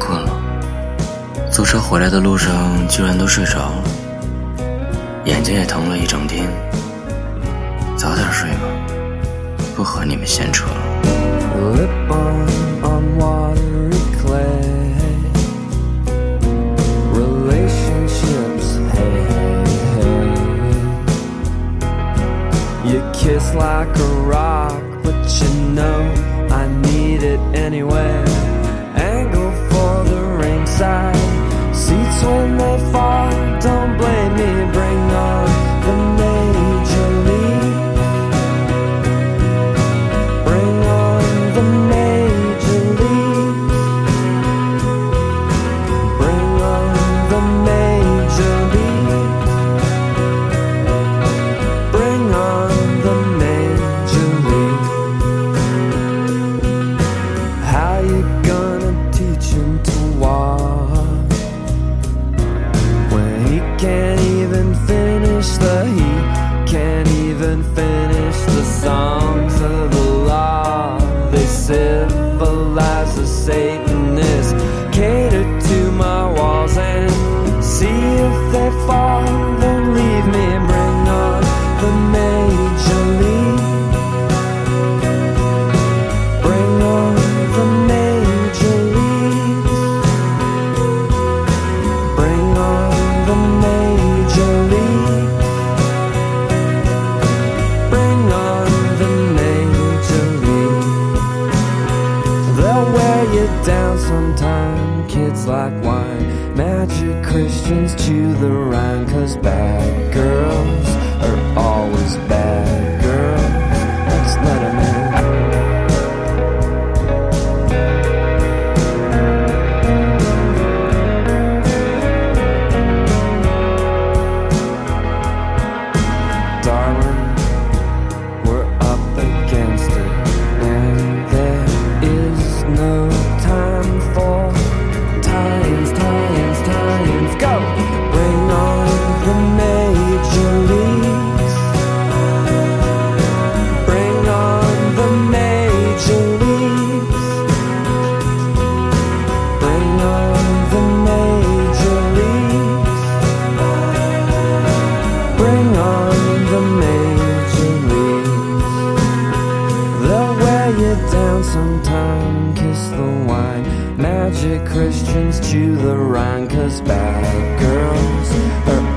困了，坐车回来的路上居然都睡着了，眼睛也疼了一整天。早点睡吧，不和你们闲扯了。they civilize the Satanists. Cater to my walls and see if they fall, then leave me. down sometime. Kids like wine, magic Christians chew the rhyme, cause bad girls Sometimes kiss the wine. Magic Christians chew the rhyme, cause bad girls are